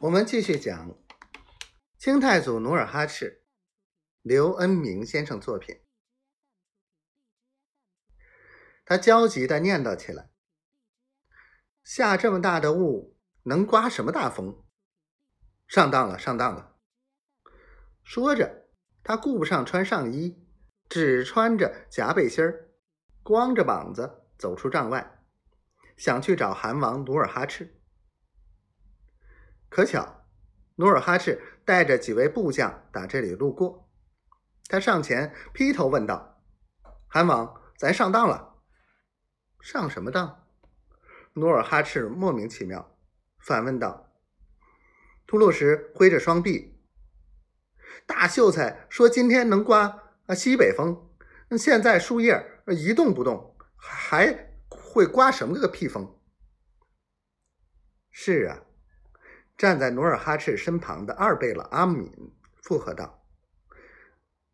我们继续讲清太祖努尔哈赤，刘恩明先生作品。他焦急的念叨起来：“下这么大的雾，能刮什么大风？上当了，上当了！”说着，他顾不上穿上衣，只穿着夹背心儿，光着膀子走出帐外，想去找韩王努尔哈赤。可巧，努尔哈赤带着几位部将打这里路过，他上前劈头问道：“韩王，咱上当了？上什么当？”努尔哈赤莫名其妙，反问道：“吐鲁什挥着双臂，大秀才说今天能刮啊西北风，现在树叶一动不动，还会刮什么个屁风？”是啊。站在努尔哈赤身旁的二贝勒阿敏附和道：“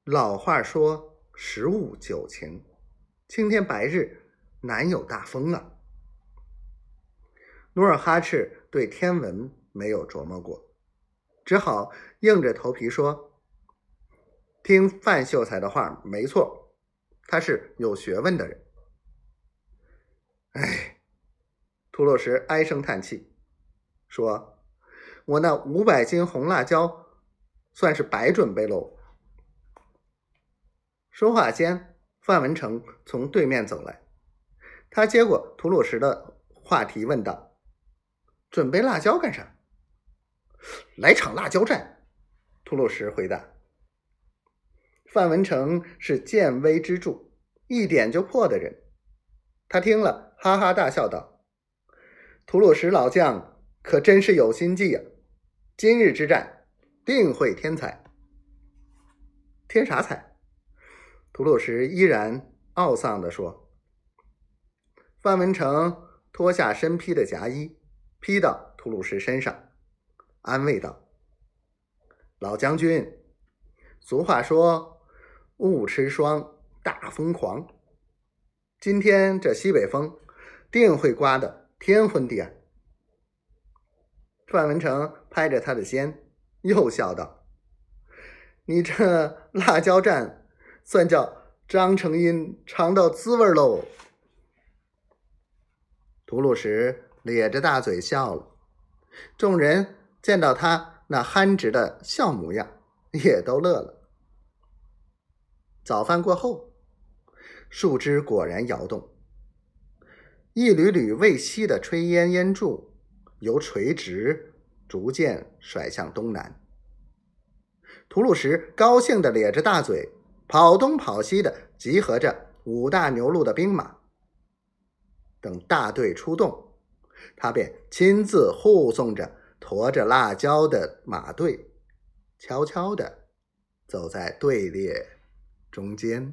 老话说‘十雾九晴’，青天白日难有大风啊。”努尔哈赤对天文没有琢磨过，只好硬着头皮说：“听范秀才的话没错，他是有学问的人。”哎，吐鲁什唉声叹气说。我那五百斤红辣椒，算是白准备喽。说话间，范文成从对面走来，他接过吐鲁什的话题，问道：“准备辣椒干啥？”“来场辣椒战。”吐鲁什回答。范文成是见微知著、一点就破的人，他听了哈哈大笑道：“吐鲁什老将可真是有心计呀！”今日之战定会添彩，添啥彩？吐鲁什依然懊丧地说。范文成脱下身披的夹衣，披到吐鲁什身上，安慰道：“老将军，俗话说‘雾吃霜，大风狂’，今天这西北风定会刮得天昏地暗。”范文成拍着他的肩，又笑道：“你这辣椒蘸，算叫张成英尝到滋味喽。”吐鲁什咧着大嘴笑了，众人见到他那憨直的笑模样，也都乐了。早饭过后，树枝果然摇动，一缕缕未熄的炊烟烟柱。由垂直逐渐甩向东南，吐鲁什高兴地咧着大嘴，跑东跑西的集合着五大牛录的兵马。等大队出动，他便亲自护送着驮着辣椒的马队，悄悄地走在队列中间。